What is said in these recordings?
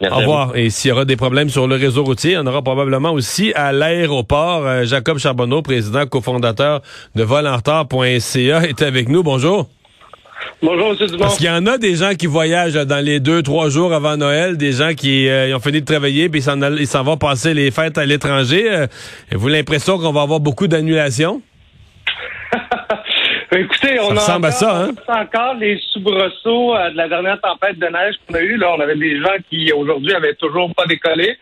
Merci Au revoir. Et s'il y aura des problèmes sur le réseau routier, on aura probablement aussi à l'aéroport. Euh, Jacob Charbonneau, président cofondateur de volenretard.ca, est avec nous. Bonjour. Bonjour, M. Dumont. Parce qu'il y en a des gens qui voyagent dans les deux, trois jours avant Noël, des gens qui euh, ils ont fini de travailler puis ils s'en all- ils s'en vont passer les fêtes à l'étranger. Euh, Avez-vous l'impression qu'on va avoir beaucoup d'annulations? Écoutez, on Ça a ressemble à encore, ça, hein? on encore les soubresauts euh, de la dernière tempête de neige qu'on a eue. Là, on avait des gens qui, aujourd'hui, avaient toujours pas décollé,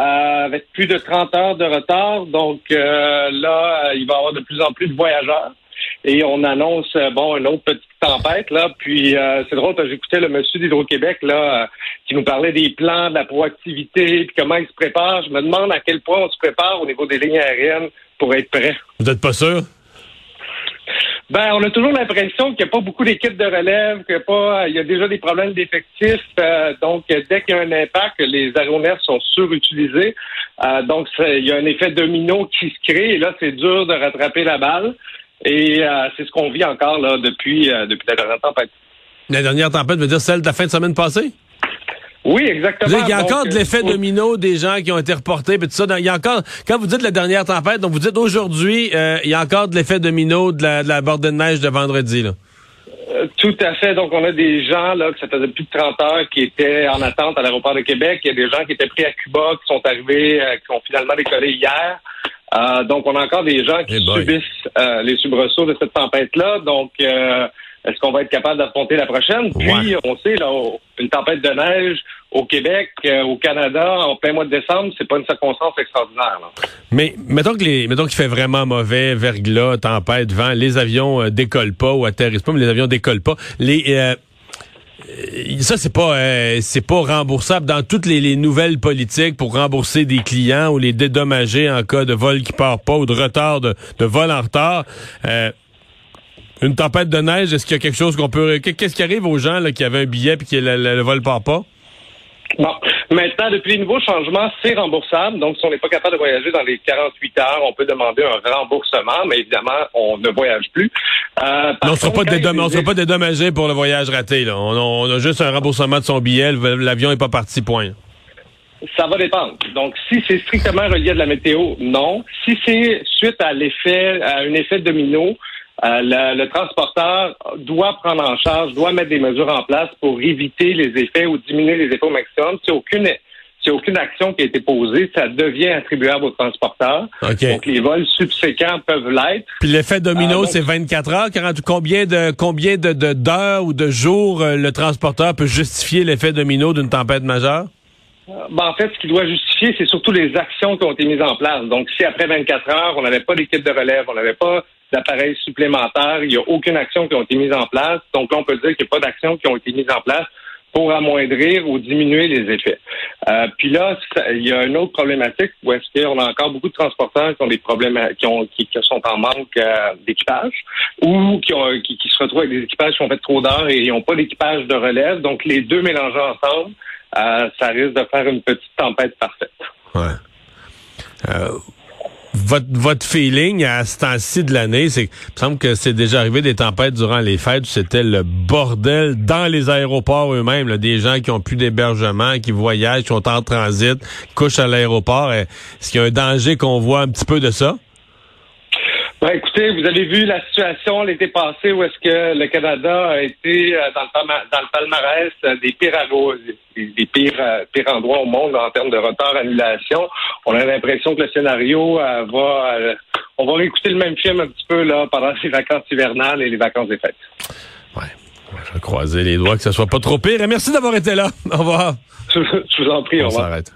euh, avec plus de 30 heures de retard. Donc euh, là, il va y avoir de plus en plus de voyageurs. Et on annonce, bon, une autre petite tempête, là. Puis c'est drôle, j'écoutais le monsieur d'Hydro-Québec, là, qui nous parlait des plans, de la proactivité, puis comment il se prépare. Je me demande à quel point on se prépare au niveau des lignes aériennes pour être prêt. Vous n'êtes pas sûr? Ben, on a toujours l'impression qu'il n'y a pas beaucoup d'équipes de relève, qu'il y a pas, il y a déjà des problèmes d'effectifs. euh, donc, dès qu'il y a un impact, les aéronefs sont surutilisés. Euh, donc, il y a un effet domino qui se crée. Et là, c'est dur de rattraper la balle. Et euh, c'est ce qu'on vit encore là depuis depuis la dernière tempête. La dernière tempête veut dire celle de la fin de semaine passée? Oui, exactement. Il y a Donc, encore de l'effet euh, domino des gens qui ont été reportés, puis tout ça. Il y a encore, quand vous dites la dernière tempête, donc vous dites aujourd'hui, euh, il y a encore de l'effet domino de la, de la bordée de neige de vendredi. Là. Euh, Tout à fait. Donc, on a des gens là que ça faisait plus de 30 heures qui étaient en attente à l'aéroport de Québec. Il y a des gens qui étaient pris à Cuba, qui sont arrivés, qui ont finalement décollé hier. Donc, on a encore des gens qui Eh subissent les soubresauts de cette tempête-là. Donc, est-ce qu'on va être capable d'affronter la prochaine? Puis, Ouais. on sait, là, une tempête de neige au Québec, euh, au Canada, en plein mois de décembre, c'est pas une circonstance extraordinaire. là. Mais mettons que les, mettons qu'il fait vraiment mauvais, verglas, tempête, vent, les avions euh, décollent pas ou atterrissent pas, mais les avions décollent pas. Les euh, euh, ça c'est pas euh, c'est pas remboursable dans toutes les, les nouvelles politiques pour rembourser des clients ou les dédommager en cas de vol qui part pas ou de retard de, de vol en retard. Une tempête de neige, est-ce qu'il y a quelque chose qu'on peut qu'est-ce qui arrive aux gens là, qui avaient un billet puis que le, le- le vol part pas? Bon, maintenant, depuis les nouveaux changements, c'est remboursable. Donc, si on n'est pas capable de voyager dans les 48 heures, on peut demander un remboursement, mais évidemment, on ne voyage plus. Euh, on sera des sera pas dédommagé pour le voyage raté. Là. On, on a juste un remboursement de son billet. le- L'avion est pas parti. Point. Ça va dépendre. Donc, si c'est strictement relié à de la météo, non. Si c'est suite à l'effet, à un effet domino, le, le transporteur doit prendre en charge, doit mettre des mesures en place pour éviter les effets ou diminuer les effets au maximum. Si aucune, si aucune action qui a été posée, ça devient attribuable au transporteur. OK. Donc, les vols subséquents peuvent l'être. Puis l'effet domino, donc- c'est 24 heures. 40 combien de combien de de- d'heures ou de jours euh, le transporteur peut justifier l'effet domino d'une tempête majeure? Ben, en fait, ce qui doit justifier, c'est surtout les actions qui ont été mises en place. Donc, si après 24 heures, on n'avait pas d'équipe de relève, on n'avait pas d'appareils supplémentaires, il n'y a aucune action qui a été mise en place. Donc là, on peut dire qu'il n'y a pas d'actions qui ont été mises en place pour amoindrir ou diminuer les effets. Euh, puis là, il y a une autre problématique où est-ce qu'on a encore beaucoup de transporteurs qui ont des problèmes, qui, ont, qui, sont en manque euh, d'équipage ou qui, ont, qui se retrouvent avec des équipages qui ont fait trop d'heures et ils n'ont pas d'équipage de relève. Donc, les deux mélangés ensemble, euh, ça risque de faire une petite tempête parfaite. Ouais. Euh, votre, votre feeling à ce temps-ci de l'année, c'est me semble que c'est déjà arrivé des tempêtes durant les fêtes, où c'était le bordel dans les aéroports eux-mêmes, des gens qui ont plus d'hébergement, qui voyagent, qui sont en transit, couchent à l'aéroport. Est-ce qu'il y a un danger qu'on voit un petit peu de ça? Ben, écoutez, vous avez vu la situation l'été passé où est-ce que le Canada a été euh, dans, le, palma- dans le palmarès euh, des pires, des, euh, pires endroits au monde en termes de retard, annulation. On a l'impression que le scénario va... on va réécouter le même film un petit peu là pendant les vacances hivernales et les vacances des fêtes. Ouais. Je vais croiser les doigts que ce soit pas trop pire. Et merci d'avoir été là. Au revoir. Je vous en prie, au On revoir. s'arrête.